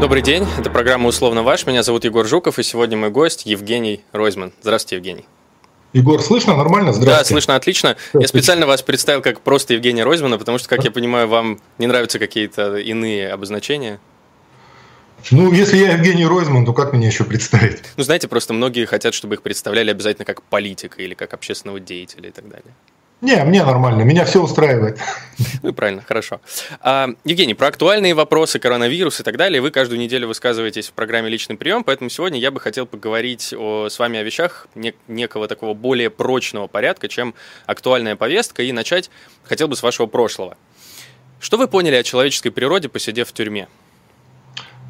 Добрый день, это программа «Условно ваш». Меня зовут Егор Жуков, и сегодня мой гость Евгений Ройзман. Здравствуйте, Евгений. Егор, слышно нормально? Здравствуйте. Да, слышно отлично. Я специально вас представил как просто Евгения Ройзмана, потому что, как я понимаю, вам не нравятся какие-то иные обозначения. Ну, если я Евгений Ройзман, то как меня еще представить? Ну, знаете, просто многие хотят, чтобы их представляли обязательно как политика или как общественного деятеля и так далее. Не, мне нормально, меня все устраивает. Ну, правильно, хорошо. А, Евгений, про актуальные вопросы, коронавирус и так далее, вы каждую неделю высказываетесь в программе «Личный прием», поэтому сегодня я бы хотел поговорить о, с вами о вещах не, некого такого более прочного порядка, чем актуальная повестка, и начать хотел бы с вашего прошлого. Что вы поняли о человеческой природе, посидев в тюрьме?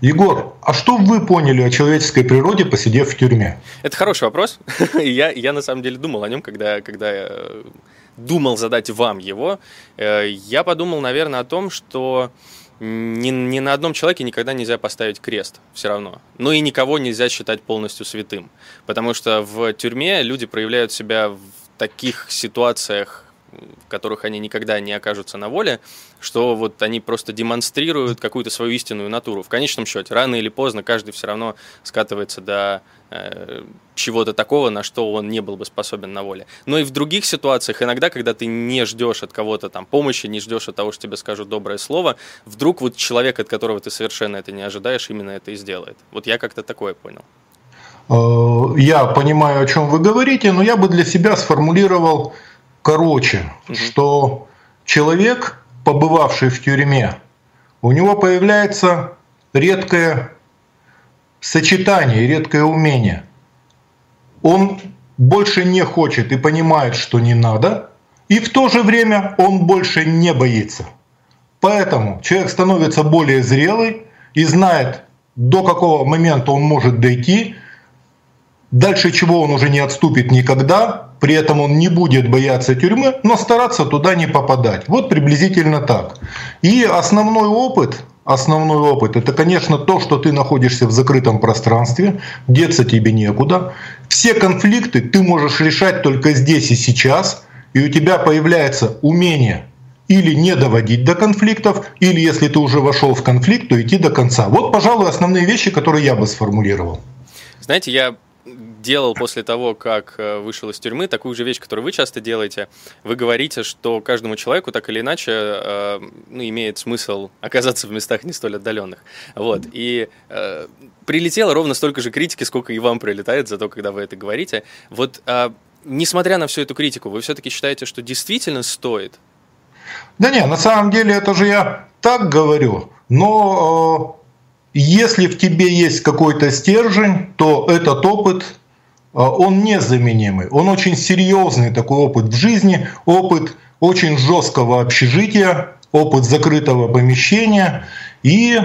Егор, а что вы поняли о человеческой природе, посидев в тюрьме? Это хороший вопрос. я, я на самом деле думал о нем, когда, когда я думал задать вам его, э, я подумал, наверное, о том, что ни, ни на одном человеке никогда нельзя поставить крест все равно. Ну и никого нельзя считать полностью святым. Потому что в тюрьме люди проявляют себя в таких ситуациях, в которых они никогда не окажутся на воле, что вот они просто демонстрируют какую-то свою истинную натуру. В конечном счете, рано или поздно каждый все равно скатывается до э, чего-то такого, на что он не был бы способен на воле. Но и в других ситуациях, иногда, когда ты не ждешь от кого-то там помощи, не ждешь от того, что тебе скажут доброе слово, вдруг вот человек, от которого ты совершенно это не ожидаешь, именно это и сделает. Вот я как-то такое понял. Э, я понимаю, о чем вы говорите, но я бы для себя сформулировал короче, угу. что человек, побывавший в тюрьме, у него появляется редкое сочетание, редкое умение. Он больше не хочет и понимает, что не надо, и в то же время он больше не боится. Поэтому человек становится более зрелый и знает, до какого момента он может дойти, дальше чего он уже не отступит никогда, при этом он не будет бояться тюрьмы, но стараться туда не попадать. Вот приблизительно так. И основной опыт, основной опыт, это, конечно, то, что ты находишься в закрытом пространстве, деться тебе некуда. Все конфликты ты можешь решать только здесь и сейчас, и у тебя появляется умение или не доводить до конфликтов, или если ты уже вошел в конфликт, то идти до конца. Вот, пожалуй, основные вещи, которые я бы сформулировал. Знаете, я делал после того, как э, вышел из тюрьмы, такую же вещь, которую вы часто делаете. Вы говорите, что каждому человеку так или иначе э, ну, имеет смысл оказаться в местах не столь отдаленных. Вот. И э, прилетело ровно столько же критики, сколько и вам прилетает за то, когда вы это говорите. Вот несмотря на всю эту критику, вы все-таки считаете, что действительно стоит? Да не, на самом деле это же я так говорю, но э, если в тебе есть какой-то стержень, то этот опыт он незаменимый. Он очень серьезный такой опыт в жизни, опыт очень жесткого общежития, опыт закрытого помещения. И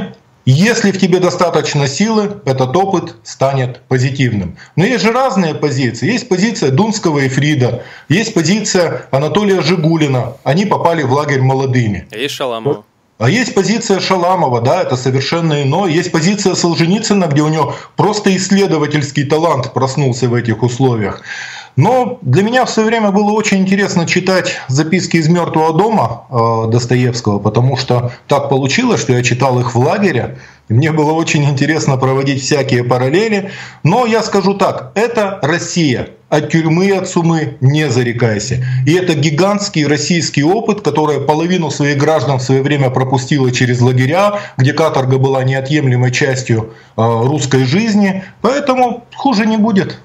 если в тебе достаточно силы, этот опыт станет позитивным. Но есть же разные позиции. Есть позиция Дунского и Фрида, есть позиция Анатолия Жигулина. Они попали в лагерь молодыми. Есть Шаламова. А есть позиция Шаламова, да, это совершенно иное. Есть позиция Солженицына, где у него просто исследовательский талант проснулся в этих условиях. Но для меня в свое время было очень интересно читать записки из мертвого дома э, Достоевского, потому что так получилось, что я читал их в лагере. И мне было очень интересно проводить всякие параллели. Но я скажу так, это Россия от тюрьмы от сумы не зарекайся. И это гигантский российский опыт, который половину своих граждан в свое время пропустила через лагеря, где каторга была неотъемлемой частью э, русской жизни. Поэтому хуже не будет.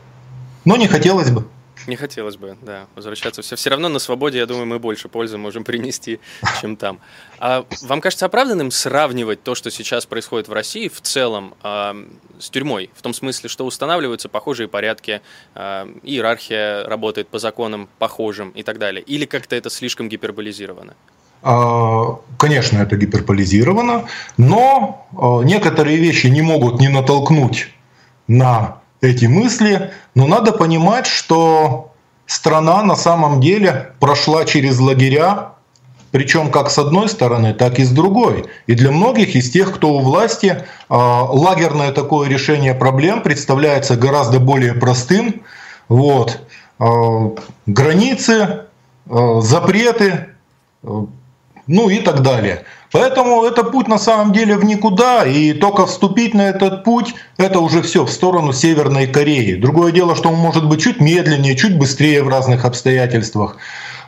Но не хотелось бы. Не хотелось бы, да, возвращаться. Все, все равно на свободе, я думаю, мы больше пользы можем принести, чем там. А вам кажется оправданным сравнивать то, что сейчас происходит в России в целом э, с тюрьмой? В том смысле, что устанавливаются похожие порядки, э, иерархия работает по законам похожим и так далее? Или как-то это слишком гиперболизировано? А, конечно, это гиперболизировано, но некоторые вещи не могут не натолкнуть на эти мысли, но надо понимать, что страна на самом деле прошла через лагеря, причем как с одной стороны, так и с другой. И для многих из тех, кто у власти, а, лагерное такое решение проблем представляется гораздо более простым. Вот. А, границы, а, запреты, ну и так далее. Поэтому это путь на самом деле в никуда, и только вступить на этот путь, это уже все в сторону Северной Кореи. Другое дело, что он может быть чуть медленнее, чуть быстрее в разных обстоятельствах.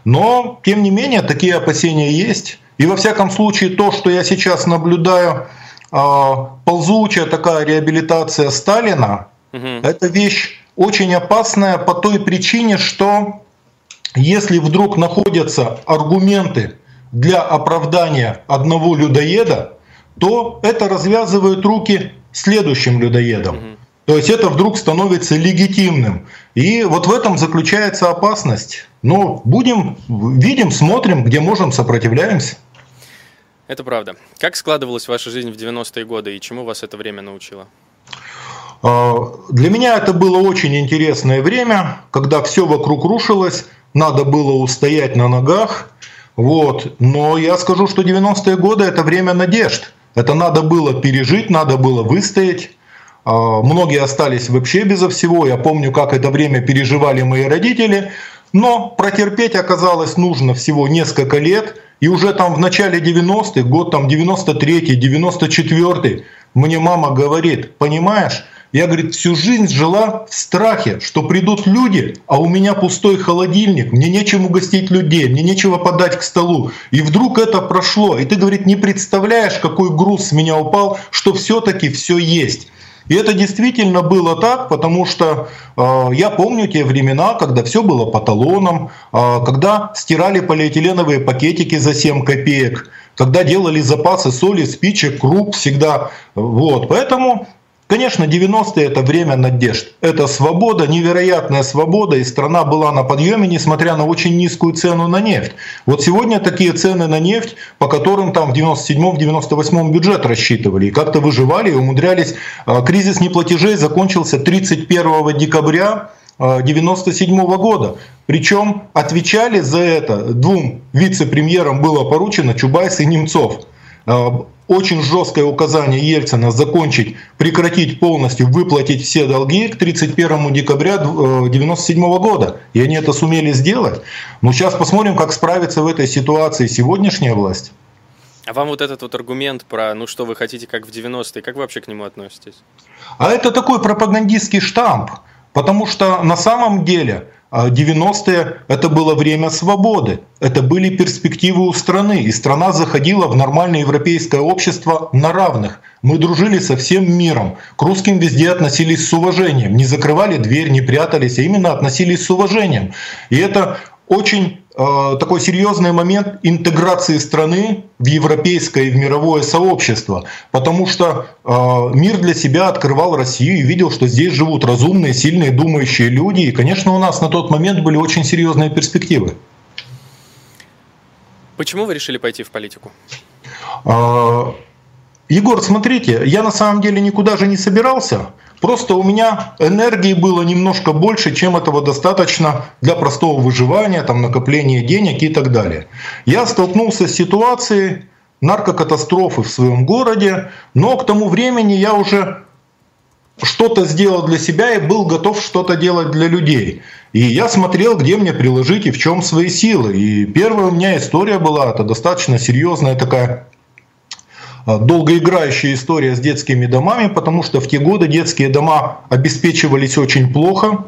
Но, тем не менее, такие опасения есть. И во всяком случае, то, что я сейчас наблюдаю, а, ползучая такая реабилитация Сталина, угу. это вещь очень опасная по той причине, что если вдруг находятся аргументы для оправдания одного людоеда, то это развязывает руки следующим людоедам. Угу. То есть это вдруг становится легитимным. И вот в этом заключается опасность. Но будем, видим, смотрим, где можем, сопротивляемся. Это правда. Как складывалась ваша жизнь в 90-е годы и чему вас это время научило? А, для меня это было очень интересное время, когда все вокруг рушилось, надо было устоять на ногах. Вот. Но я скажу, что 90-е годы это время надежд. Это надо было пережить, надо было выстоять. А, многие остались вообще безо всего. Я помню, как это время переживали мои родители. Но протерпеть оказалось нужно всего несколько лет. И уже там в начале 90-х, год там 93-й, 94-й, мне мама говорит, понимаешь, я, говорит, всю жизнь жила в страхе, что придут люди, а у меня пустой холодильник, мне нечем угостить людей, мне нечего подать к столу. И вдруг это прошло, и ты, говорит, не представляешь, какой груз с меня упал, что все-таки все есть. И это действительно было так, потому что э, я помню те времена, когда все было по талонам, э, когда стирали полиэтиленовые пакетики за 7 копеек, когда делали запасы соли, спичек, круп всегда. Вот. Поэтому Конечно, 90-е это время надежд. Это свобода, невероятная свобода, и страна была на подъеме, несмотря на очень низкую цену на нефть. Вот сегодня такие цены на нефть, по которым там в 97-98 бюджет рассчитывали, и как-то выживали и умудрялись. А, кризис неплатежей закончился 31 декабря 1997 а, года. Причем отвечали за это двум вице-премьерам было поручено Чубайс и Немцов. Очень жесткое указание Ельцина закончить, прекратить полностью, выплатить все долги к 31 декабря 1997 э, года. И они это сумели сделать. Но сейчас посмотрим, как справится в этой ситуации сегодняшняя власть. А вам вот этот вот аргумент про, ну что вы хотите, как в 90-е, как вы вообще к нему относитесь? А это такой пропагандистский штамп, потому что на самом деле 90-е а – это было время свободы, это были перспективы у страны, и страна заходила в нормальное европейское общество на равных. Мы дружили со всем миром, к русским везде относились с уважением, не закрывали дверь, не прятались, а именно относились с уважением. И это очень такой серьезный момент интеграции страны в европейское и в мировое сообщество, потому что э, мир для себя открывал Россию и видел, что здесь живут разумные, сильные, думающие люди, и, конечно, у нас на тот момент были очень серьезные перспективы. Почему вы решили пойти в политику? Э, Егор, смотрите, я на самом деле никуда же не собирался. Просто у меня энергии было немножко больше, чем этого достаточно для простого выживания, там, накопления денег и так далее. Я столкнулся с ситуацией наркокатастрофы в своем городе, но к тому времени я уже что-то сделал для себя и был готов что-то делать для людей. И я смотрел, где мне приложить и в чем свои силы. И первая у меня история была, это достаточно серьезная такая долгоиграющая история с детскими домами, потому что в те годы детские дома обеспечивались очень плохо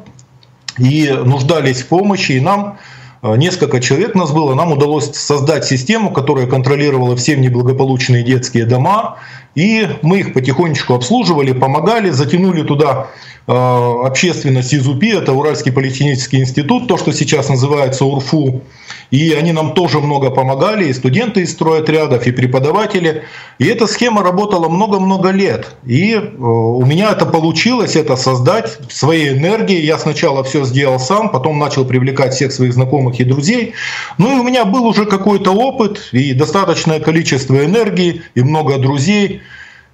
и нуждались в помощи, и нам а, несколько человек нас было, нам удалось создать систему, которая контролировала все неблагополучные детские дома, и мы их потихонечку обслуживали, помогали, затянули туда а, общественность из УПИ, это Уральский политехнический институт, то, что сейчас называется УРФУ, и они нам тоже много помогали, и студенты из стройотрядов, и преподаватели. И эта схема работала много-много лет. И э, у меня это получилось, это создать своей энергией. Я сначала все сделал сам, потом начал привлекать всех своих знакомых и друзей. Ну и у меня был уже какой-то опыт, и достаточное количество энергии, и много друзей.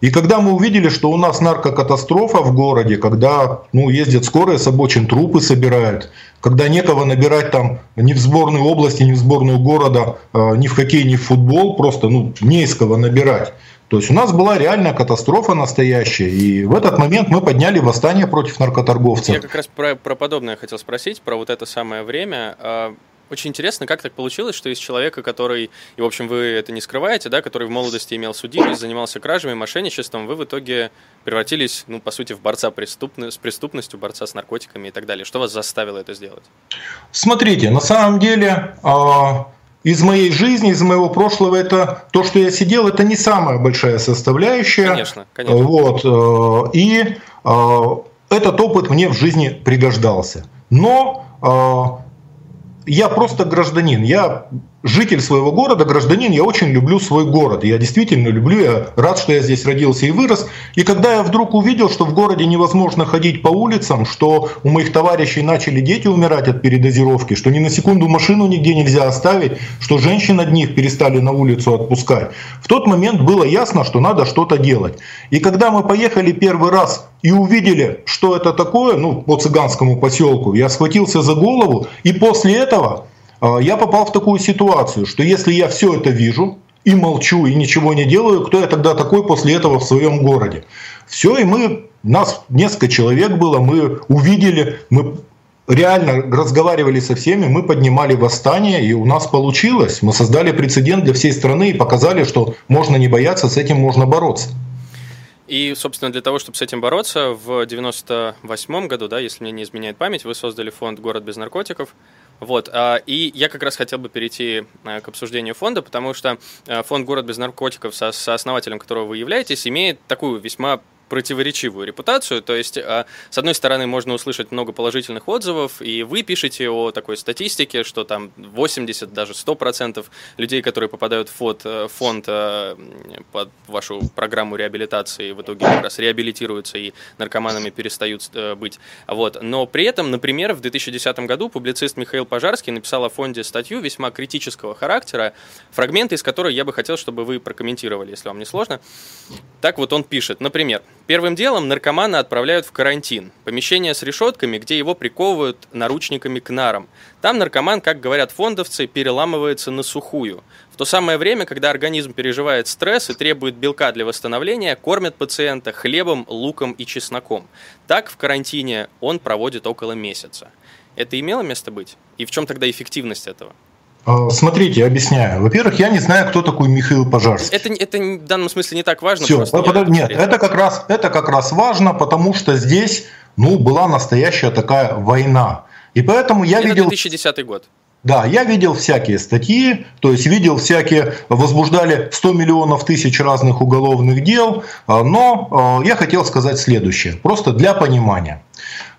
И когда мы увидели, что у нас наркокатастрофа в городе, когда ну, ездят скорые с обочин, трупы собирают, когда некого набирать там ни в сборную области, ни в сборную города, а, ни в хоккей, ни в футбол, просто ну, не из кого набирать. То есть у нас была реальная катастрофа настоящая, и в этот момент мы подняли восстание против наркоторговцев. Я как раз про, про подобное хотел спросить, про вот это самое время. Очень интересно, как так получилось, что из человека, который, и, в общем, вы это не скрываете, да, который в молодости имел судимость, занимался кражами, мошенничеством, вы в итоге превратились, ну, по сути, в борца преступно, с преступностью, борца с наркотиками и так далее. Что вас заставило это сделать? Смотрите, на самом деле, а, из моей жизни, из моего прошлого, это то, что я сидел, это не самая большая составляющая. Конечно, конечно. Вот, э, и а, этот опыт мне в жизни пригождался. Но а, я просто гражданин, я житель своего города, гражданин, я очень люблю свой город. Я действительно люблю, я рад, что я здесь родился и вырос. И когда я вдруг увидел, что в городе невозможно ходить по улицам, что у моих товарищей начали дети умирать от передозировки, что ни на секунду машину нигде нельзя оставить, что женщин одних перестали на улицу отпускать, в тот момент было ясно, что надо что-то делать. И когда мы поехали первый раз и увидели, что это такое, ну, по цыганскому поселку, я схватился за голову, и после этого я попал в такую ситуацию, что если я все это вижу и молчу, и ничего не делаю, кто я тогда такой после этого в своем городе? Все, и мы, нас несколько человек было, мы увидели, мы реально разговаривали со всеми, мы поднимали восстание, и у нас получилось. Мы создали прецедент для всей страны и показали, что можно не бояться, с этим можно бороться. И, собственно, для того, чтобы с этим бороться, в 98 году, да, если мне не изменяет память, вы создали фонд «Город без наркотиков». Вот, а, и я как раз хотел бы перейти а, к обсуждению фонда, потому что а, фонд «Город без наркотиков», со, основателем которого вы являетесь, имеет такую весьма противоречивую репутацию. То есть, а, с одной стороны, можно услышать много положительных отзывов, и вы пишете о такой статистике, что там 80, даже 100% людей, которые попадают в фонд, э, фонд э, под вашу программу реабилитации, в итоге как раз реабилитируются и наркоманами перестают э, быть. Вот. Но при этом, например, в 2010 году публицист Михаил Пожарский написал о фонде статью весьма критического характера, фрагменты из которой я бы хотел, чтобы вы прокомментировали, если вам не сложно. Так вот он пишет, например, Первым делом наркомана отправляют в карантин, помещение с решетками, где его приковывают наручниками к нарам. Там наркоман, как говорят фондовцы, переламывается на сухую. В то самое время, когда организм переживает стресс и требует белка для восстановления, кормят пациента хлебом, луком и чесноком. Так в карантине он проводит около месяца. Это имело место быть? И в чем тогда эффективность этого? А, смотрите, объясняю. Во-первых, я не знаю, кто такой Михаил Пожарский. Это, это в данном смысле не так важно. Все, под, нет, это как, раз, это как раз важно, потому что здесь ну, была настоящая такая война. И поэтому я это видел... 2010 год. Да, я видел всякие статьи, то есть видел всякие, возбуждали 100 миллионов тысяч разных уголовных дел, а, но а, я хотел сказать следующее, просто для понимания.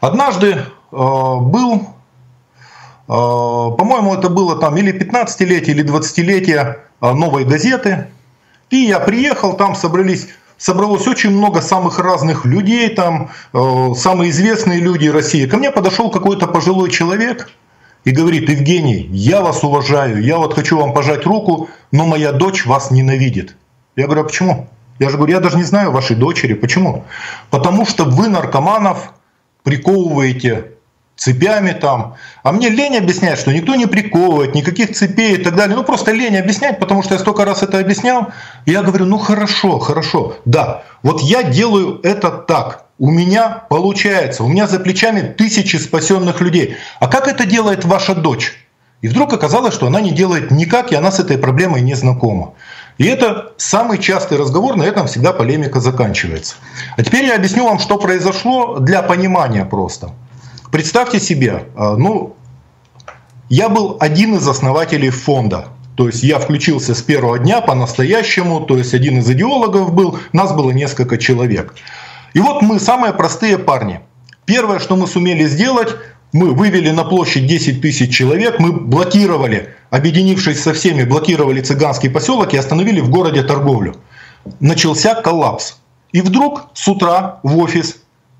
Однажды был по-моему, это было там или 15-летие, или 20-летие а, новой газеты. И я приехал, там собрались собралось очень много самых разных людей, там э, самые известные люди России. Ко мне подошел какой-то пожилой человек и говорит, Евгений, я вас уважаю, я вот хочу вам пожать руку, но моя дочь вас ненавидит. Я говорю, а почему? Я же говорю, я даже не знаю вашей дочери. Почему? Потому что вы наркоманов приковываете цепями там. А мне лень объяснять, что никто не приковывает, никаких цепей и так далее. Ну просто лень объяснять, потому что я столько раз это объяснял. И я говорю, ну хорошо, хорошо, да, вот я делаю это так. У меня получается, у меня за плечами тысячи спасенных людей. А как это делает ваша дочь? И вдруг оказалось, что она не делает никак, и она с этой проблемой не знакома. И это самый частый разговор, на этом всегда полемика заканчивается. А теперь я объясню вам, что произошло для понимания просто. Представьте себе, а, ну, я был один из основателей фонда. То есть я включился с первого дня по-настоящему, то есть один из идеологов был, нас было несколько человек. И вот мы самые простые парни. Первое, что мы сумели сделать, мы вывели на площадь 10 тысяч человек, мы блокировали, объединившись со всеми, блокировали цыганский поселок и остановили в городе торговлю. Начался коллапс. И вдруг с утра в офис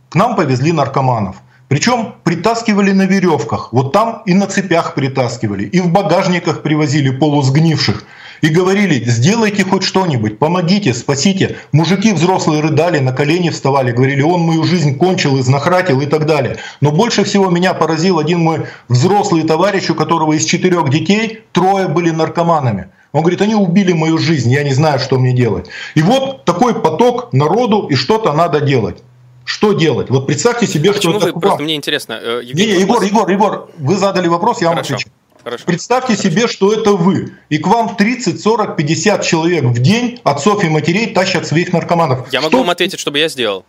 к нам повезли наркоманов. Причем притаскивали на веревках, вот там и на цепях притаскивали, и в багажниках привозили полусгнивших. И говорили, сделайте хоть что-нибудь, помогите, спасите. Мужики взрослые рыдали, на колени вставали, говорили, он мою жизнь кончил, изнахратил и так далее. Но больше всего меня поразил один мой взрослый товарищ, у которого из четырех детей трое были наркоманами. Он говорит, они убили мою жизнь, я не знаю, что мне делать. И вот такой поток народу, и что-то надо делать. Что делать? Вот представьте себе, Почему что вы, это... Просто мне интересно. Э, Евгений, не, Егор, Егор, Егор, вы задали вопрос, я Хорошо. вам отвечу. Хорошо. Представьте Хорошо. себе, что это вы. И к вам 30, 40, 50 человек в день отцов и матерей тащат своих наркоманов. Я что... могу вам ответить, что бы я сделал.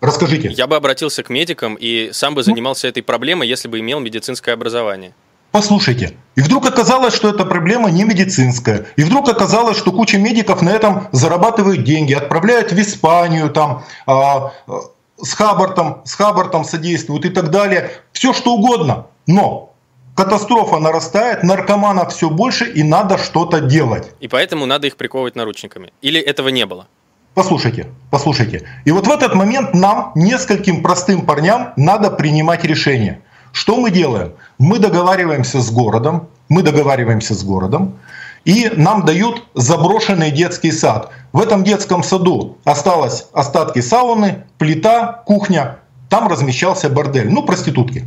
Расскажите. Я бы обратился к медикам и сам бы занимался этой проблемой, если бы имел медицинское образование. Послушайте, и вдруг оказалось, что эта проблема не медицинская. И вдруг оказалось, что куча медиков на этом зарабатывают деньги, отправляют в Испанию, там, а, с Хаббартом, с Хаббартом содействуют и так далее. Все что угодно. Но катастрофа нарастает, наркоманов все больше и надо что-то делать. И поэтому надо их приковывать наручниками. Или этого не было? Послушайте, послушайте. И вот в этот момент нам, нескольким простым парням, надо принимать решение. Что мы делаем? Мы договариваемся с городом, мы договариваемся с городом, и нам дают заброшенный детский сад. В этом детском саду осталось остатки сауны, плита, кухня. Там размещался бордель, ну, проститутки.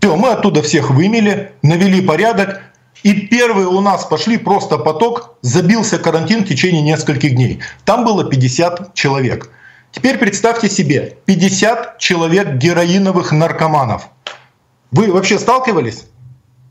Все, мы оттуда всех вымели, навели порядок, и первые у нас пошли просто поток, забился карантин в течение нескольких дней. Там было 50 человек. Теперь представьте себе, 50 человек героиновых наркоманов. Вы вообще сталкивались?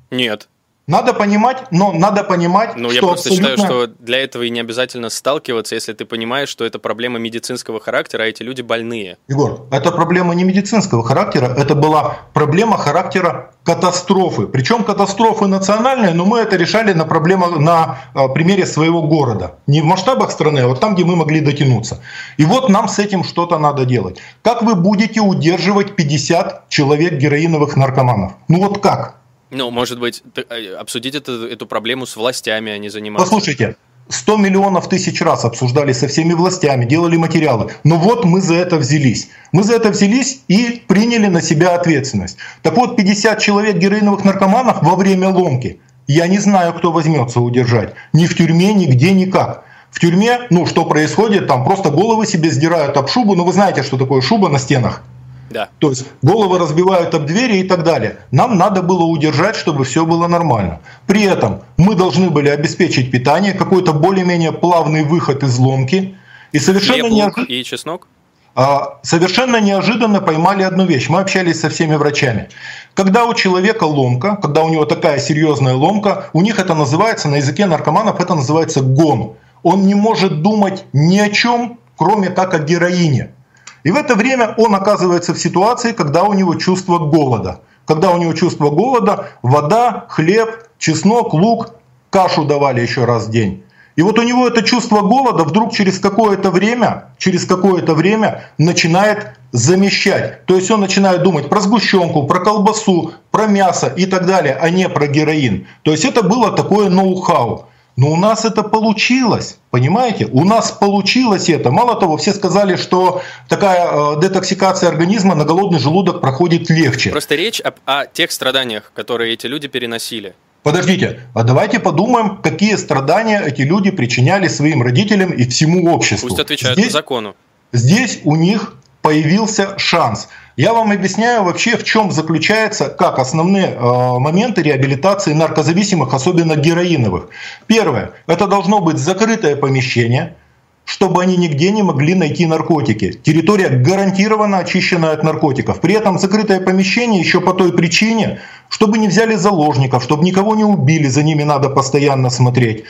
Нет. Надо понимать, но надо понимать, ну, что я просто абсолютно... считаю, что для этого и не обязательно сталкиваться, если ты понимаешь, что это проблема медицинского характера, а эти люди больные. Егор, это проблема не медицинского характера, это была проблема характера катастрофы. Причем катастрофы национальные, но мы это решали на, проблема, на а, примере своего города. Не в масштабах страны, а вот там, где мы могли дотянуться. И вот нам с этим что-то надо делать. Как вы будете удерживать 50 человек героиновых наркоманов? Ну вот как? Ну, может быть, э, обсудить это, эту проблему с властями, а не заниматься. Послушайте, 100 миллионов тысяч раз обсуждали со всеми властями, делали материалы. Но вот мы за это взялись. Мы за это взялись и приняли на себя ответственность. Так вот, 50 человек героиновых наркоманов во время ломки. Я не знаю, кто возьмется удержать. Ни в тюрьме, нигде, никак. В тюрьме, ну что происходит, там просто головы себе сдирают об шубу. Ну вы знаете, что такое шуба на стенах. Да. То есть головы разбивают об двери и так далее. Нам надо было удержать, чтобы все было нормально. При этом мы должны были обеспечить питание, какой-то более-менее плавный выход из ломки. И совершенно неожиданно... И чеснок? А, совершенно неожиданно поймали одну вещь. Мы общались со всеми врачами. Когда у человека ломка, когда у него такая серьезная ломка, у них это называется, на языке наркоманов это называется гон. Он не может думать ни о чем, кроме как о героине. И в это время он оказывается в ситуации, когда у него чувство голода. Когда у него чувство голода, вода, хлеб, чеснок, лук, кашу давали еще раз в день. И вот у него это чувство голода вдруг через какое-то время, через какое-то время начинает замещать. То есть он начинает думать про сгущенку, про колбасу, про мясо и так далее, а не про героин. То есть это было такое ноу-хау. Но у нас это получилось, понимаете? У нас получилось это. Мало того, все сказали, что такая э, детоксикация организма на голодный желудок проходит легче. Просто речь об, о тех страданиях, которые эти люди переносили. Подождите, а давайте подумаем, какие страдания эти люди причиняли своим родителям и всему обществу. Пусть отвечают здесь, по закону. Здесь у них появился шанс. Я вам объясняю вообще, в чем заключается, как основные э, моменты реабилитации наркозависимых, особенно героиновых. Первое, это должно быть закрытое помещение, чтобы они нигде не могли найти наркотики. Территория гарантированно очищена от наркотиков. При этом закрытое помещение еще по той причине, чтобы не взяли заложников, чтобы никого не убили, за ними надо постоянно смотреть.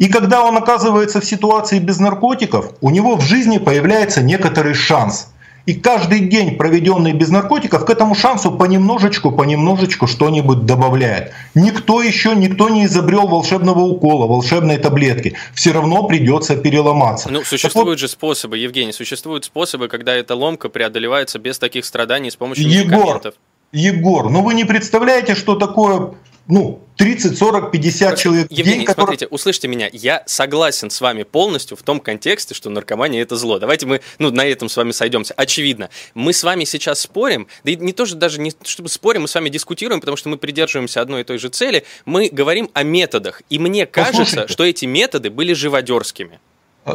И когда он оказывается в ситуации без наркотиков, у него в жизни появляется некоторый шанс – и каждый день, проведенный без наркотиков, к этому шансу понемножечку, понемножечку что-нибудь добавляет. Никто еще, никто не изобрел волшебного укола, волшебной таблетки. Все равно придется переломаться. Ну, существуют вот, же способы, Евгений, существуют способы, когда эта ломка преодолевается без таких страданий с помощью Егор, медикаментов. Егор, ну вы не представляете, что такое ну, 30, 40, 50 человек в Евгений, день, который... смотрите, услышьте меня, я согласен с вами полностью в том контексте, что наркомания – это зло. Давайте мы ну, на этом с вами сойдемся. Очевидно, мы с вами сейчас спорим, да и не то, что даже не чтобы спорим, мы с вами дискутируем, потому что мы придерживаемся одной и той же цели, мы говорим о методах. И мне кажется, Послушайте. что эти методы были живодерскими.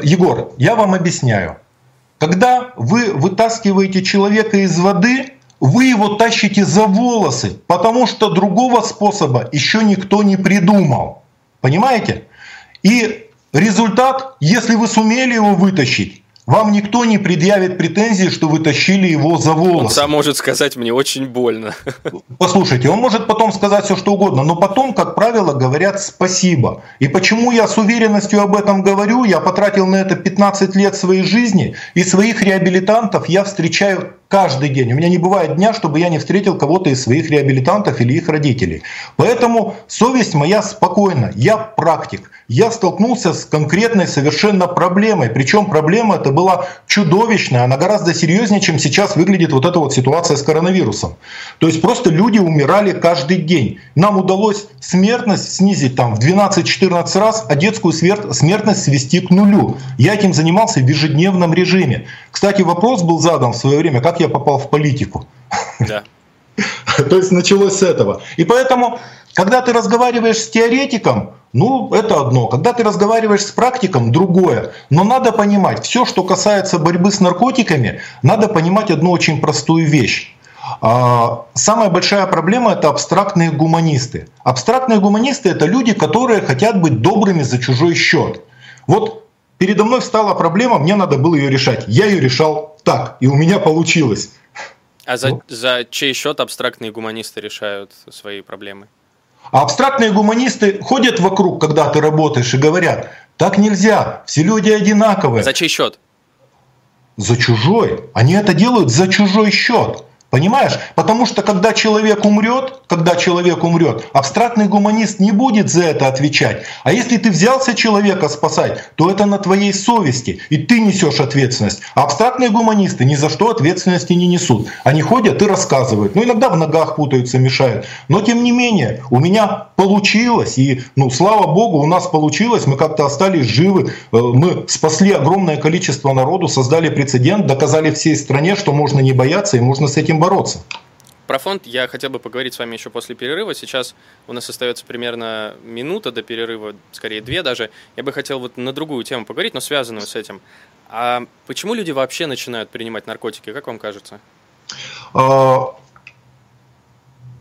Егор, я вам объясняю. Когда вы вытаскиваете человека из воды, вы его тащите за волосы, потому что другого способа еще никто не придумал. Понимаете? И результат, если вы сумели его вытащить, вам никто не предъявит претензии, что вы тащили его за волосы. Он сам может сказать, мне очень больно. Послушайте, он может потом сказать все, что угодно, но потом, как правило, говорят спасибо. И почему я с уверенностью об этом говорю? Я потратил на это 15 лет своей жизни, и своих реабилитантов я встречаю каждый день. У меня не бывает дня, чтобы я не встретил кого-то из своих реабилитантов или их родителей. Поэтому совесть моя спокойна. Я практик. Я столкнулся с конкретной совершенно проблемой. Причем проблема это была чудовищная. Она гораздо серьезнее, чем сейчас выглядит вот эта вот ситуация с коронавирусом. То есть просто люди умирали каждый день. Нам удалось смертность снизить там в 12-14 раз, а детскую смертность свести к нулю. Я этим занимался в ежедневном режиме. Кстати, вопрос был задан в свое время, как я попал в политику. Да. То есть началось с этого. И поэтому, когда ты разговариваешь с теоретиком, ну, это одно. Когда ты разговариваешь с практиком, другое. Но надо понимать, все, что касается борьбы с наркотиками, надо понимать одну очень простую вещь. А, самая большая проблема это абстрактные гуманисты. Абстрактные гуманисты это люди, которые хотят быть добрыми за чужой счет. Вот Передо мной встала проблема, мне надо было ее решать. Я ее решал так, и у меня получилось. А за, за чей счет абстрактные гуманисты решают свои проблемы? А абстрактные гуманисты ходят вокруг, когда ты работаешь, и говорят, так нельзя, все люди одинаковые. За чей счет? За чужой. Они это делают за чужой счет. Понимаешь? Потому что когда человек умрет, когда человек умрет, абстрактный гуманист не будет за это отвечать. А если ты взялся человека спасать, то это на твоей совести, и ты несешь ответственность. А абстрактные гуманисты ни за что ответственности не несут. Они ходят и рассказывают. Ну, иногда в ногах путаются, мешают. Но тем не менее, у меня получилось, и, ну, слава богу, у нас получилось, мы как-то остались живы, э, мы спасли огромное количество народу, создали прецедент, доказали всей стране, что можно не бояться и можно с этим бороться. Про фонд я хотел бы поговорить с вами еще после перерыва. Сейчас у нас остается примерно минута до перерыва, скорее две даже. Я бы хотел вот на другую тему поговорить, но связанную с этим. А почему люди вообще начинают принимать наркотики, как вам кажется? А,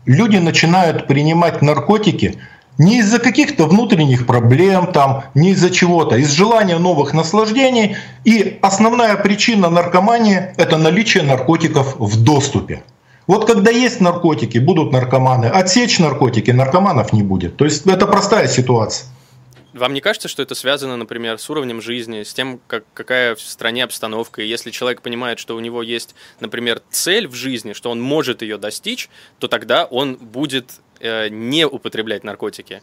люди начинают принимать наркотики не из-за каких-то внутренних проблем, там, не из-за чего-то, из желания новых наслаждений. И основная причина наркомании – это наличие наркотиков в доступе. Вот когда есть наркотики, будут наркоманы. Отсечь наркотики, наркоманов не будет. То есть это простая ситуация. Вам не кажется, что это связано, например, с уровнем жизни, с тем, как, какая в стране обстановка? И если человек понимает, что у него есть, например, цель в жизни, что он может ее достичь, то тогда он будет не употреблять наркотики.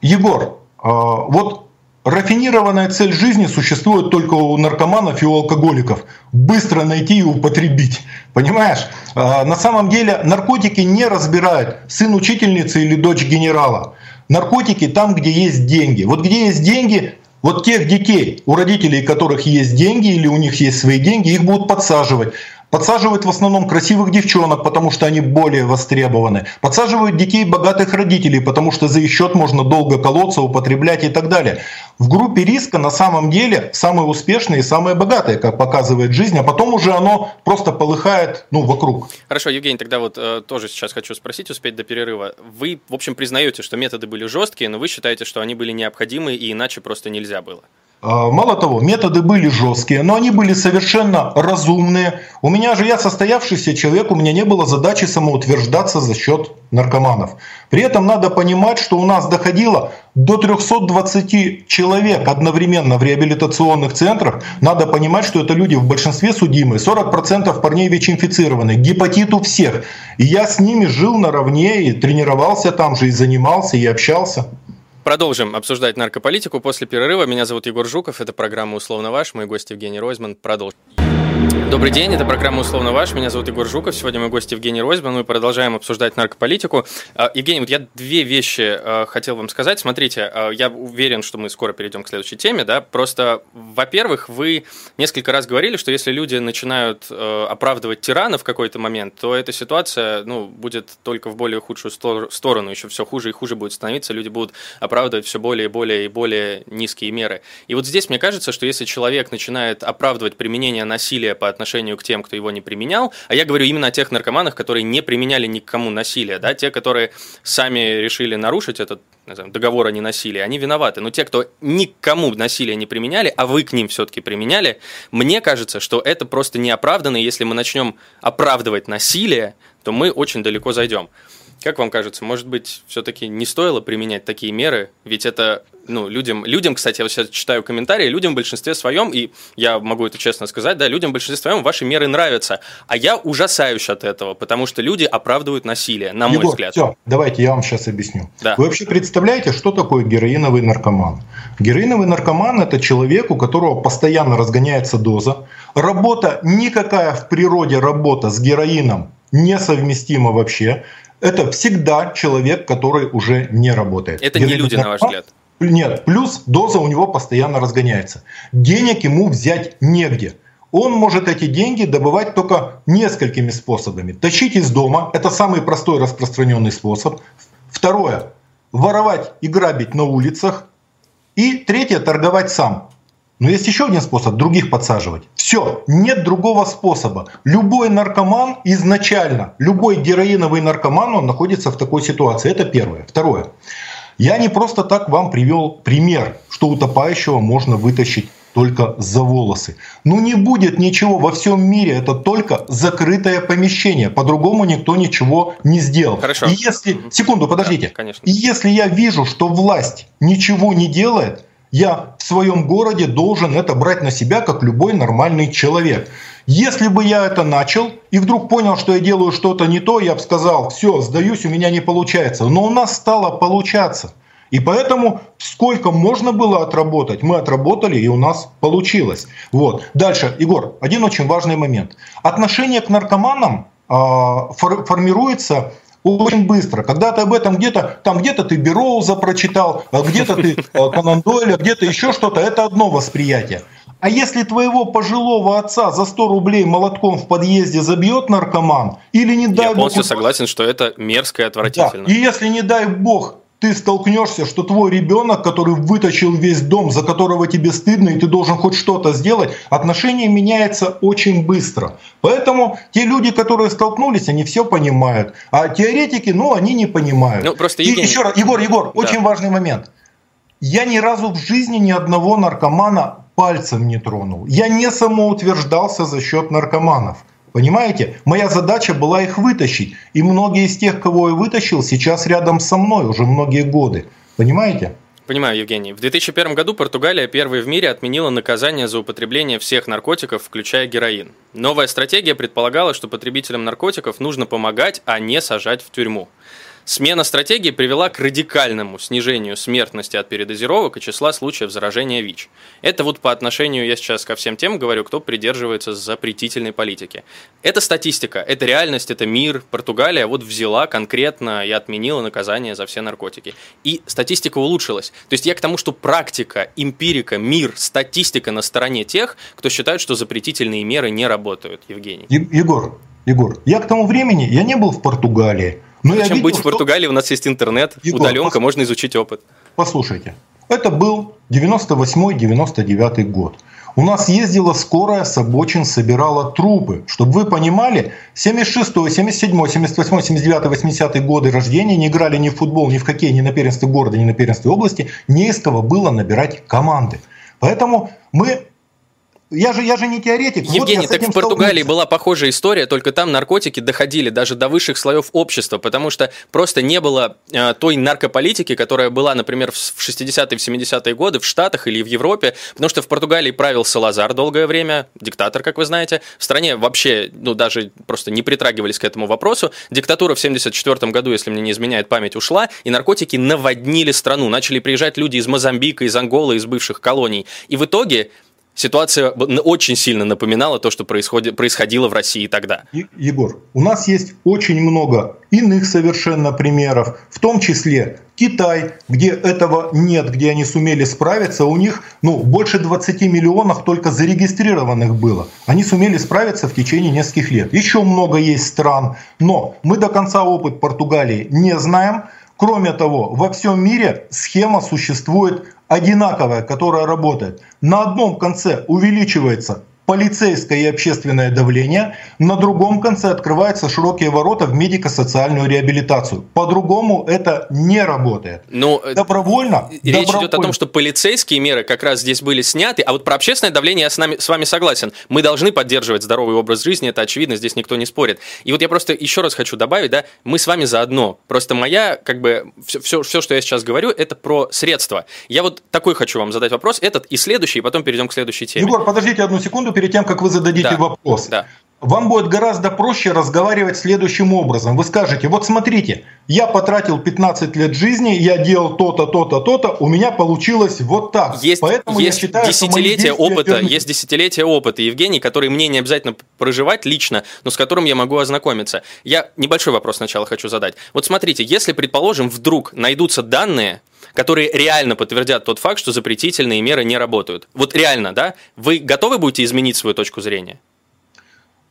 Егор, э, вот рафинированная цель жизни существует только у наркоманов и у алкоголиков. Быстро найти и употребить. Понимаешь? Э, на самом деле наркотики не разбирают сын учительницы или дочь генерала наркотики там, где есть деньги. Вот где есть деньги, вот тех детей, у родителей которых есть деньги или у них есть свои деньги, их будут подсаживать. Подсаживают в основном красивых девчонок, потому что они более востребованы. Подсаживают детей богатых родителей, потому что за их счет можно долго колоться, употреблять и так далее. В группе риска на самом деле самые успешные и самые богатые, как показывает жизнь, а потом уже оно просто полыхает ну, вокруг. Хорошо, Евгений, тогда вот э, тоже сейчас хочу спросить, успеть до перерыва. Вы, в общем, признаете, что методы были жесткие, но вы считаете, что они были необходимы и иначе просто нельзя было? А, мало того, методы были жесткие, но они были совершенно разумные. У меня же я состоявшийся человек, у меня не было задачи самоутверждаться за счет наркоманов. При этом надо понимать, что у нас доходило до 320 человек одновременно в реабилитационных центрах. Надо понимать, что это люди в большинстве судимые. 40% парней ВИЧ-инфицированы, гепатит у всех. И я с ними жил наравне и тренировался там же, и занимался, и общался. Продолжим обсуждать наркополитику после перерыва. Меня зовут Егор Жуков, это программа «Условно ваш». Мой гость Евгений Ройзман. Продолжим. Добрый день, это программа «Условно ваш». Меня зовут Егор Жуков. Сегодня мой гость Евгений Ройзман. Мы продолжаем обсуждать наркополитику. А, Евгений, вот я две вещи а, хотел вам сказать. Смотрите, а, я уверен, что мы скоро перейдем к следующей теме. Да? Просто, во-первых, вы несколько раз говорили, что если люди начинают оправдывать тирана в какой-то момент, то эта ситуация ну, будет только в более худшую сторону. Еще все хуже и хуже будет становиться. Люди будут оправдывать все более и более и более низкие меры. И вот здесь мне кажется, что если человек начинает оправдывать применение насилия по к тем, кто его не применял, а я говорю именно о тех наркоманах, которые не применяли никому насилие, да, те, которые сами решили нарушить этот знаю, договор о ненасилии, они виноваты. Но те, кто никому насилие не применяли, а вы к ним все-таки применяли, мне кажется, что это просто неоправданно, если мы начнем оправдывать насилие, то мы очень далеко зайдем. Как вам кажется, может быть, все-таки не стоило применять такие меры? Ведь это, ну, людям, людям, кстати, я вот сейчас читаю комментарии, людям в большинстве своем, и я могу это честно сказать, да, людям в большинстве своем ваши меры нравятся. А я ужасаюсь от этого, потому что люди оправдывают насилие, на Егор, мой взгляд. Все, давайте я вам сейчас объясню. Да. Вы вообще представляете, что такое героиновый наркоман? Героиновый наркоман – это человек, у которого постоянно разгоняется доза. Работа, никакая в природе работа с героином несовместима вообще это всегда человек, который уже не работает. Это не люди, на ваш взгляд? Нет, плюс доза у него постоянно разгоняется. Денег ему взять негде. Он может эти деньги добывать только несколькими способами. Тащить из дома – это самый простой распространенный способ. Второе – воровать и грабить на улицах. И третье – торговать сам. Но есть еще один способ – других подсаживать. Все, нет другого способа. Любой наркоман изначально, любой героиновый наркоман, он находится в такой ситуации. Это первое. Второе. Я не просто так вам привел пример, что утопающего можно вытащить только за волосы. Ну не будет ничего во всем мире, это только закрытое помещение. По-другому никто ничего не сделал. Хорошо. И если, секунду, подождите. Да, конечно. И если я вижу, что власть ничего не делает, я в своем городе должен это брать на себя, как любой нормальный человек. Если бы я это начал и вдруг понял, что я делаю что-то не то, я бы сказал, все, сдаюсь, у меня не получается. Но у нас стало получаться. И поэтому сколько можно было отработать, мы отработали, и у нас получилось. Вот. Дальше, Егор, один очень важный момент. Отношение к наркоманам э, формируется очень быстро. Когда ты об этом где-то, там где-то ты Бероуза прочитал, а где-то ты э, Конан Дойля, где-то еще что-то, это одно восприятие. А если твоего пожилого отца за 100 рублей молотком в подъезде забьет наркоман, или не дай Я полностью согласен, что это мерзко и отвратительно. Да. И если, не дай бог, ты столкнешься, что твой ребенок, который вытащил весь дом, за которого тебе стыдно, и ты должен хоть что-то сделать, отношение меняется очень быстро. Поэтому те люди, которые столкнулись, они все понимают. А теоретики, ну, они не понимают. Ну, просто Евгений... И еще раз, Егор, Егор, да. очень важный момент. Я ни разу в жизни ни одного наркомана пальцем не тронул. Я не самоутверждался за счет наркоманов. Понимаете? Моя задача была их вытащить. И многие из тех, кого я вытащил, сейчас рядом со мной уже многие годы. Понимаете? Понимаю, Евгений. В 2001 году Португалия первой в мире отменила наказание за употребление всех наркотиков, включая героин. Новая стратегия предполагала, что потребителям наркотиков нужно помогать, а не сажать в тюрьму. Смена стратегии привела к радикальному снижению смертности от передозировок и числа случаев заражения ВИЧ. Это вот по отношению, я сейчас ко всем тем говорю, кто придерживается запретительной политики. Это статистика, это реальность, это мир. Португалия вот взяла конкретно и отменила наказание за все наркотики. И статистика улучшилась. То есть я к тому, что практика, эмпирика, мир, статистика на стороне тех, кто считает, что запретительные меры не работают. Евгений. Егор, Егор, я к тому времени, я не был в Португалии, ну, Зачем видел, быть в Португалии? У нас есть интернет, Егор, удаленка, пос... можно изучить опыт. Послушайте, это был 98-99 год. У нас ездила скорая с обочин, собирала трупы. Чтобы вы понимали, 76 77 78 79 80 годы рождения не играли ни в футбол, ни в хоккей, ни на первенстве города, ни на первенстве области. Не из кого было набирать команды. Поэтому мы я же, я же не теоретик. Евгений, вот так в Португалии была похожая история, только там наркотики доходили даже до высших слоев общества, потому что просто не было э, той наркополитики, которая была, например, в 60-е, в 70-е годы в Штатах или в Европе, потому что в Португалии правил Салазар долгое время, диктатор, как вы знаете. В стране вообще, ну, даже просто не притрагивались к этому вопросу. Диктатура в 74 году, если мне не изменяет память, ушла, и наркотики наводнили страну. Начали приезжать люди из Мозамбика, из Анголы, из бывших колоний. И в итоге Ситуация очень сильно напоминала то, что происходит, происходило в России тогда. Егор, у нас есть очень много иных совершенно примеров, в том числе Китай, где этого нет, где они сумели справиться, у них ну, больше 20 миллионов только зарегистрированных было. Они сумели справиться в течение нескольких лет. Еще много есть стран, но мы до конца опыт Португалии не знаем. Кроме того, во всем мире схема существует одинаковая, которая работает. На одном конце увеличивается полицейское и общественное давление, на другом конце открываются широкие ворота в медико-социальную реабилитацию. По-другому это не работает. Ну, добровольно. Речь добровольно. идет о том, что полицейские меры как раз здесь были сняты, а вот про общественное давление я с, нами, с вами согласен. Мы должны поддерживать здоровый образ жизни, это очевидно, здесь никто не спорит. И вот я просто еще раз хочу добавить, да, мы с вами заодно. Просто моя, как бы, все, все, все что я сейчас говорю, это про средства. Я вот такой хочу вам задать вопрос, этот и следующий, и потом перейдем к следующей теме. Егор, подождите одну секунду перед тем, как вы зададите да. вопрос. Да вам будет гораздо проще разговаривать следующим образом. Вы скажете, вот смотрите, я потратил 15 лет жизни, я делал то-то, то-то, то-то, у меня получилось вот так. Есть, Поэтому есть я считаю, десятилетия опыта, верны. есть десятилетия опыта, Евгений, который мне не обязательно проживать лично, но с которым я могу ознакомиться. Я небольшой вопрос сначала хочу задать. Вот смотрите, если, предположим, вдруг найдутся данные, которые реально подтвердят тот факт, что запретительные меры не работают. Вот реально, да? Вы готовы будете изменить свою точку зрения?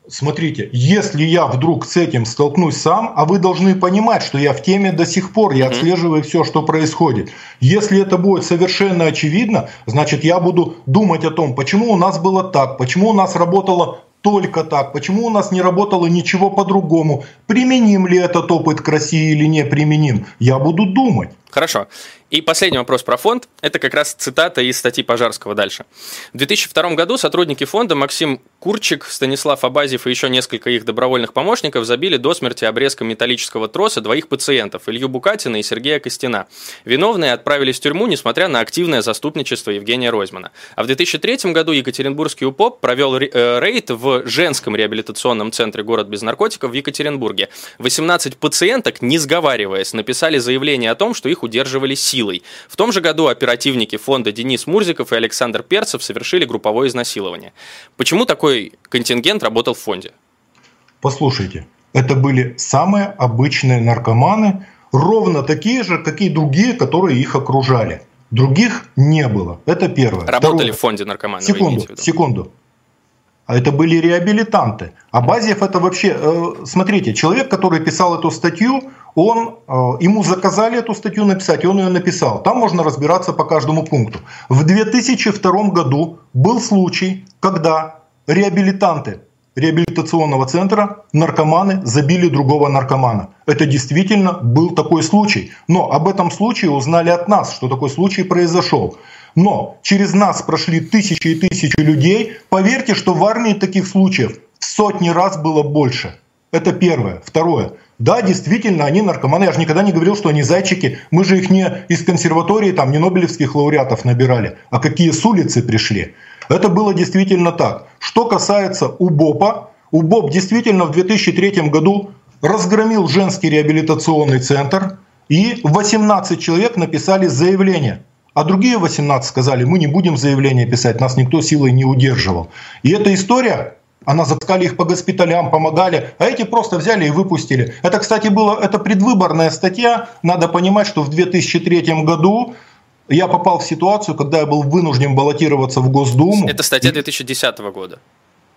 Смотрите, если я вдруг с этим столкнусь сам, а вы должны понимать, что я в теме до сих пор, я отслеживаю все, что происходит. Если это будет совершенно очевидно, значит я буду думать о том, почему у нас было так, почему у нас работало только так, почему у нас не работало ничего по-другому, применим ли этот опыт к России или не применим, я буду думать. Хорошо. И последний вопрос про фонд. Это как раз цитата из статьи Пожарского дальше. В 2002 году сотрудники фонда Максим Курчик, Станислав Абазьев и еще несколько их добровольных помощников забили до смерти обрезком металлического троса двоих пациентов – Илью Букатина и Сергея Костина. Виновные отправились в тюрьму, несмотря на активное заступничество Евгения Ройзмана. А в 2003 году Екатеринбургский УПОП провел э, рейд в женском реабилитационном центре «Город без наркотиков» в Екатеринбурге. 18 пациенток, не сговариваясь, написали заявление о том, что их удерживали силой силой. В том же году оперативники фонда Денис Мурзиков и Александр Перцев совершили групповое изнасилование. Почему такой контингент работал в фонде? Послушайте, это были самые обычные наркоманы, ровно такие же, как и другие, которые их окружали. Других не было. Это первое. Работали Второе. в фонде наркоманы. Секунду, секунду. А это были реабилитанты. А Базиев это вообще, э, смотрите, человек, который писал эту статью, он, э, ему заказали эту статью написать, и он ее написал. Там можно разбираться по каждому пункту. В 2002 году был случай, когда реабилитанты реабилитационного центра наркоманы забили другого наркомана. Это действительно был такой случай. Но об этом случае узнали от нас, что такой случай произошел. Но через нас прошли тысячи и тысячи людей. Поверьте, что в армии таких случаев в сотни раз было больше. Это первое. Второе. Да, действительно, они наркоманы. Я же никогда не говорил, что они зайчики. Мы же их не из консерватории, там, не нобелевских лауреатов набирали, а какие с улицы пришли. Это было действительно так. Что касается УБОПа, УБОП действительно в 2003 году разгромил женский реабилитационный центр, и 18 человек написали заявление. А другие 18 сказали, мы не будем заявление писать, нас никто силой не удерживал. И эта история она запускали их по госпиталям, помогали, а эти просто взяли и выпустили. Это, кстати, было, это предвыборная статья. Надо понимать, что в 2003 году я попал в ситуацию, когда я был вынужден баллотироваться в Госдуму. Это статья 2010 года.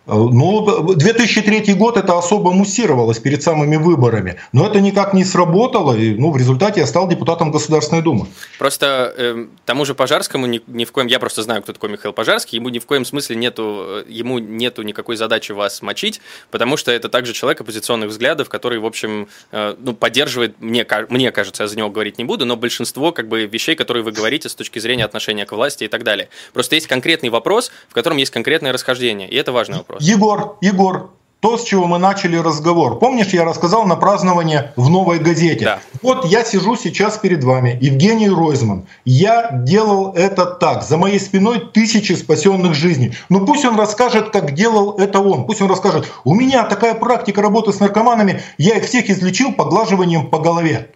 Э, ну, 2003 год это особо муссировалось перед самыми выборами, но это никак не сработало, и ну, в результате я стал депутатом Государственной Думы. Просто э, тому же Пожарскому ни, ни в коем, я просто знаю, кто такой Михаил Пожарский, ему ни в коем смысле нету, э, ему нету никакой задачи вас мочить, потому что это также человек оппозиционных взглядов, который, в общем, э, ну, поддерживает, мне, мне кажется, я за него говорить не буду, но большинство как бы вещей, которые вы говорите с точки зрения отношения к власти и так далее. Просто есть конкретный вопрос, в котором есть конкретное расхождение, и это важный вопрос вопрос. Егор, Егор, то, с чего мы начали разговор. Помнишь, я рассказал на празднование в «Новой газете»? Да. Вот я сижу сейчас перед вами, Евгений Ройзман. Я делал это так. За моей спиной тысячи спасенных жизней. Ну пусть он расскажет, как делал это он. Пусть он расскажет, у меня такая практика работы с наркоманами, я их всех излечил поглаживанием по голове.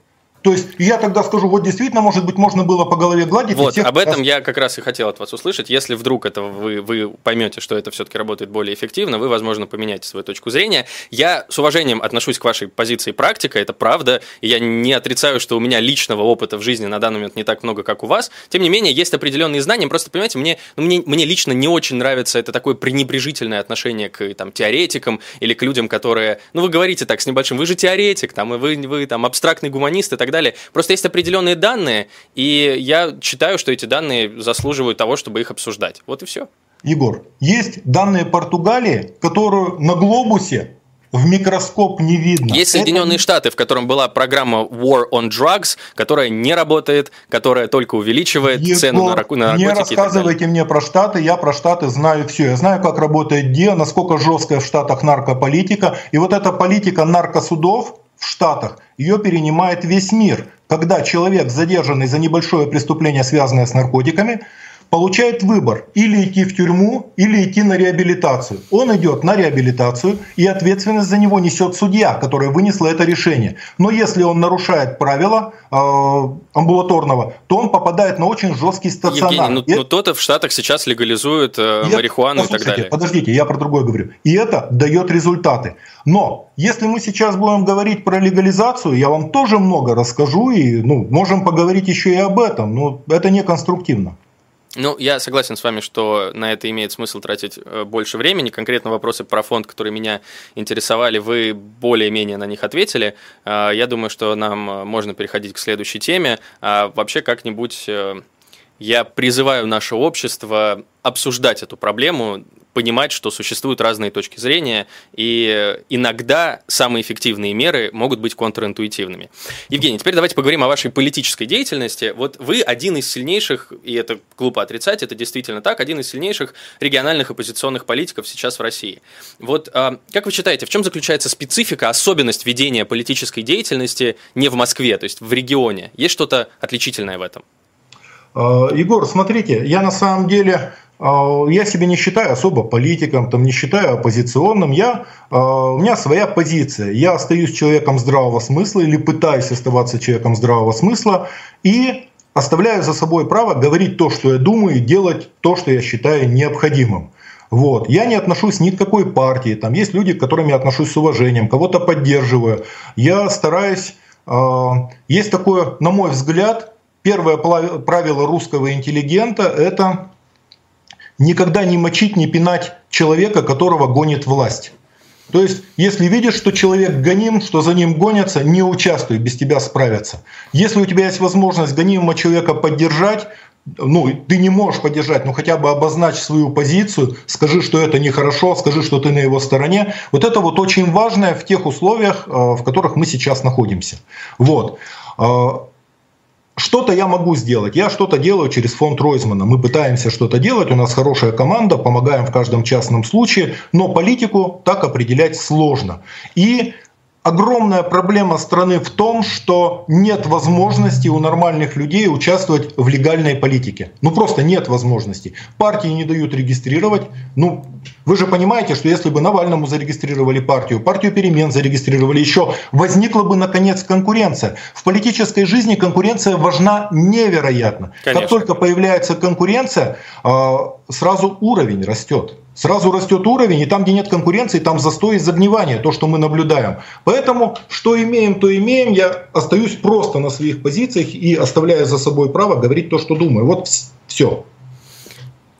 То есть я тогда скажу, вот действительно, может быть, можно было по голове гладить. Вот, всех... об этом я как раз и хотел от вас услышать. Если вдруг это вы, вы поймете, что это все-таки работает более эффективно, вы, возможно, поменяете свою точку зрения. Я с уважением отношусь к вашей позиции практика, это правда. И я не отрицаю, что у меня личного опыта в жизни на данный момент не так много, как у вас. Тем не менее, есть определенные знания. Просто, понимаете, мне, ну, мне, мне лично не очень нравится это такое пренебрежительное отношение к там, теоретикам или к людям, которые... Ну, вы говорите так с небольшим, вы же теоретик, там, и вы, вы там абстрактный гуманист и так далее далее. Просто есть определенные данные, и я считаю, что эти данные заслуживают того, чтобы их обсуждать. Вот и все. Егор, есть данные Португалии, которую на глобусе в микроскоп не видно. Есть Соединенные Это... Штаты, в котором была программа War on Drugs, которая не работает, которая только увеличивает Егор, цену на, нарко... на наркотики. Не рассказывайте мне про Штаты, я про Штаты знаю все. Я знаю, как работает ДИА, насколько жесткая в Штатах наркополитика. И вот эта политика наркосудов в Штатах, ее перенимает весь мир. Когда человек, задержанный за небольшое преступление, связанное с наркотиками, получает выбор или идти в тюрьму, или идти на реабилитацию. Он идет на реабилитацию, и ответственность за него несет судья, которая вынесла это решение. Но если он нарушает правила э, амбулаторного, то он попадает на очень жесткий стационар. Евгений, ну, ну то-то в Штатах сейчас легализуют э, и марихуану это, и так далее. Подождите, я про другое говорю. И это дает результаты. Но если мы сейчас будем говорить про легализацию, я вам тоже много расскажу, и ну, можем поговорить еще и об этом, но это не конструктивно. Ну, я согласен с вами, что на это имеет смысл тратить э, больше времени. Конкретно вопросы про фонд, которые меня интересовали, вы более-менее на них ответили. А, я думаю, что нам э, можно переходить к следующей теме. А вообще как-нибудь э, я призываю наше общество обсуждать эту проблему, понимать, что существуют разные точки зрения, и иногда самые эффективные меры могут быть контринтуитивными. Евгений, теперь давайте поговорим о вашей политической деятельности. Вот вы один из сильнейших, и это глупо отрицать, это действительно так, один из сильнейших региональных оппозиционных политиков сейчас в России. Вот а, как вы считаете, в чем заключается специфика, особенность ведения политической деятельности не в Москве, то есть в регионе? Есть что-то отличительное в этом? А, Егор, смотрите, я на самом деле а, я себя не считаю особо политиком, там, не считаю оппозиционным. Я, а, у меня своя позиция. Я остаюсь человеком здравого смысла или пытаюсь оставаться человеком здравого смысла и оставляю за собой право говорить то, что я думаю, и делать то, что я считаю необходимым. Вот. Я не отношусь ни к какой партии. Там есть люди, к которым я отношусь с уважением, кого-то поддерживаю. Я стараюсь... Есть такое, на мой взгляд, первое правило русского интеллигента – это никогда не мочить, не пинать человека, которого гонит власть. То есть, если видишь, что человек гоним, что за ним гонятся, не участвуй, без тебя справятся. Если у тебя есть возможность гонимого человека поддержать, ну, ты не можешь поддержать, но хотя бы обозначь свою позицию, скажи, что это нехорошо, скажи, что ты на его стороне. Вот это вот очень важное в тех условиях, э, в которых мы сейчас находимся. Вот. Что-то я могу сделать. Я что-то делаю через фонд Ройзмана. Мы пытаемся что-то делать, у нас хорошая команда, помогаем в каждом частном случае, но политику так определять сложно. И огромная проблема страны в том, что нет возможности у нормальных людей участвовать в легальной политике. Ну просто нет возможности. Партии не дают регистрировать. Ну, вы же понимаете, что если бы Навальному зарегистрировали партию, партию перемен зарегистрировали еще, возникла бы наконец конкуренция. В политической жизни конкуренция важна невероятно. Конечно. Как только появляется конкуренция, а, сразу уровень растет. Сразу растет уровень, и там, где нет конкуренции, там застой и загнивание, то, что мы наблюдаем. Поэтому, что имеем, то имеем. Я остаюсь просто на своих позициях и оставляю за собой право говорить то, что думаю. Вот все.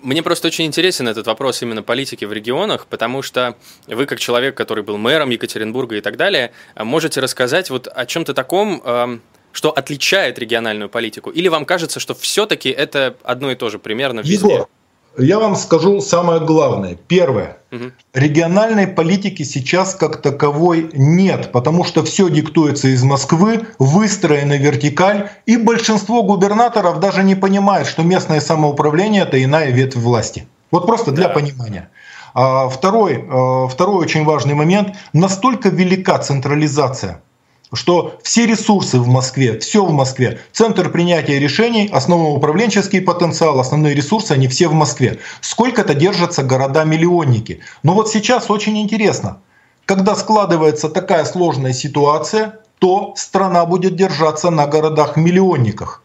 Мне просто очень интересен этот вопрос именно политики в регионах, потому что вы, как человек, который был мэром Екатеринбурга и так далее, можете рассказать вот о чем-то таком, эм, что отличает региональную политику? Или вам кажется, что все-таки это одно и то же примерно везде? Егор, я вам скажу самое главное. Первое. Угу. Региональной политики сейчас как таковой нет, потому что все диктуется из Москвы, выстроена вертикаль, и большинство губернаторов даже не понимает, что местное самоуправление это иная ветвь власти. Вот просто для да. понимания. А второй, а, второй очень важный момент. Настолько велика централизация что все ресурсы в Москве, все в Москве, центр принятия решений, основной-управленческий потенциал, основные ресурсы, они все в Москве. Сколько-то держатся города-миллионники. Но вот сейчас очень интересно, когда складывается такая сложная ситуация, то страна будет держаться на городах-миллионниках.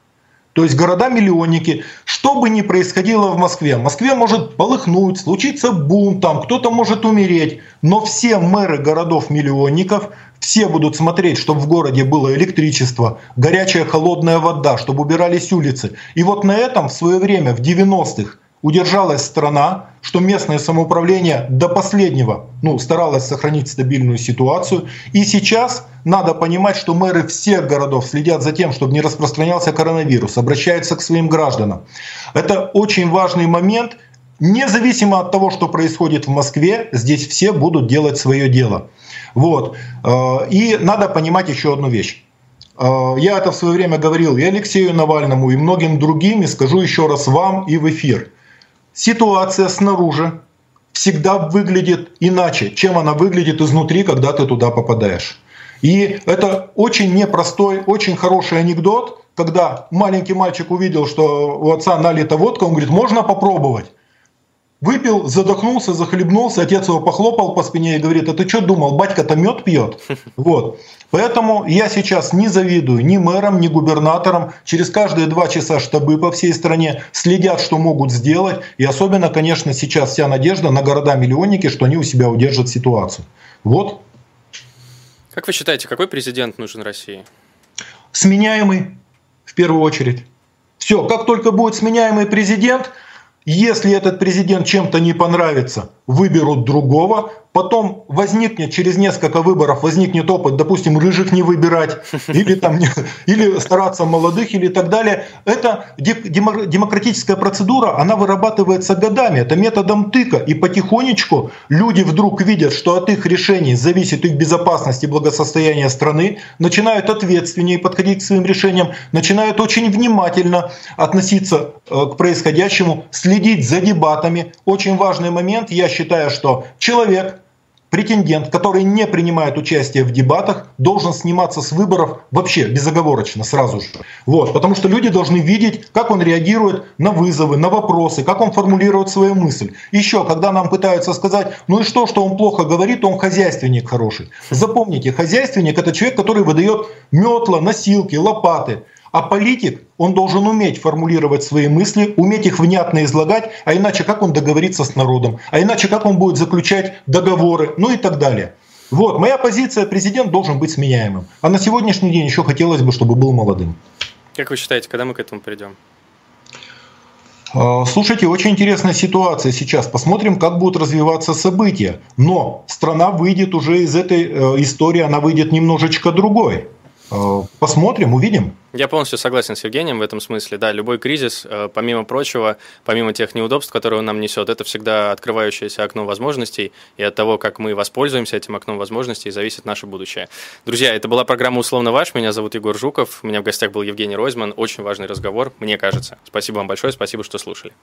То есть города-миллионники, что бы ни происходило в Москве, в Москве может полыхнуть, случиться бунт, там кто-то может умереть, но все мэры городов-миллионников все будут смотреть, чтобы в городе было электричество, горячая холодная вода, чтобы убирались улицы. И вот на этом в свое время, в 90-х, удержалась страна, что местное самоуправление до последнего ну, старалось сохранить стабильную ситуацию. И сейчас надо понимать, что мэры всех городов следят за тем, чтобы не распространялся коронавирус, обращаются к своим гражданам. Это очень важный момент – независимо от того, что происходит в Москве, здесь все будут делать свое дело. Вот. Э, и надо понимать еще одну вещь. Э, я это в свое время говорил и Алексею Навальному, и многим другим, и скажу еще раз вам и в эфир. Ситуация снаружи всегда выглядит иначе, чем она выглядит изнутри, когда ты туда попадаешь. И это очень непростой, очень хороший анекдот, когда маленький мальчик увидел, что у отца налита водка, он говорит, можно попробовать. Выпил, задохнулся, захлебнулся, отец его похлопал по спине и говорит, а ты что думал, батька-то мед пьет? Вот. Поэтому я сейчас не завидую ни мэрам, ни губернаторам. Через каждые два часа штабы по всей стране следят, что могут сделать. И особенно, конечно, сейчас вся надежда на города-миллионники, что они у себя удержат ситуацию. Вот. Как вы считаете, какой президент нужен России? Сменяемый, в первую очередь. Все, как только будет сменяемый президент, если этот президент чем-то не понравится, выберут другого, потом возникнет через несколько выборов возникнет опыт, допустим, рыжих не выбирать или там или стараться молодых или так далее. Это демократическая процедура, она вырабатывается годами, это методом тыка, и потихонечку люди вдруг видят, что от их решений зависит их безопасность и благосостояние страны, начинают ответственнее подходить к своим решениям, начинают очень внимательно относиться э, к происходящему, следить за дебатами. Очень важный момент, я считаю, что человек претендент, который не принимает участие в дебатах, должен сниматься с выборов вообще безоговорочно сразу же. Вот, потому что люди должны видеть, как он реагирует на вызовы, на вопросы, как он формулирует свою мысль. Еще, когда нам пытаются сказать, ну и что, что он плохо говорит, он хозяйственник хороший. Запомните, хозяйственник это человек, который выдает метла, носилки, лопаты. А политик, он должен уметь формулировать свои мысли, уметь их внятно излагать, а иначе как он договорится с народом, а иначе как он будет заключать договоры, ну и так далее. Вот, моя позиция, президент должен быть сменяемым. А на сегодняшний день еще хотелось бы, чтобы был молодым. Как вы считаете, когда мы к этому придем? А, слушайте, очень интересная ситуация сейчас. Посмотрим, как будут развиваться события. Но страна выйдет уже из этой э, истории, она выйдет немножечко другой. Э, посмотрим, увидим. Я полностью согласен с Евгением в этом смысле. Да, любой кризис, э, помимо прочего, помимо тех неудобств, которые он нам несет, это всегда открывающееся окно возможностей, и от того, как мы воспользуемся этим окном возможностей, зависит наше будущее. Друзья, это была программа «Условно ваш». Меня зовут Егор Жуков. У меня в гостях был Евгений Ройзман. Очень важный разговор, мне кажется. Спасибо вам большое, спасибо, что слушали.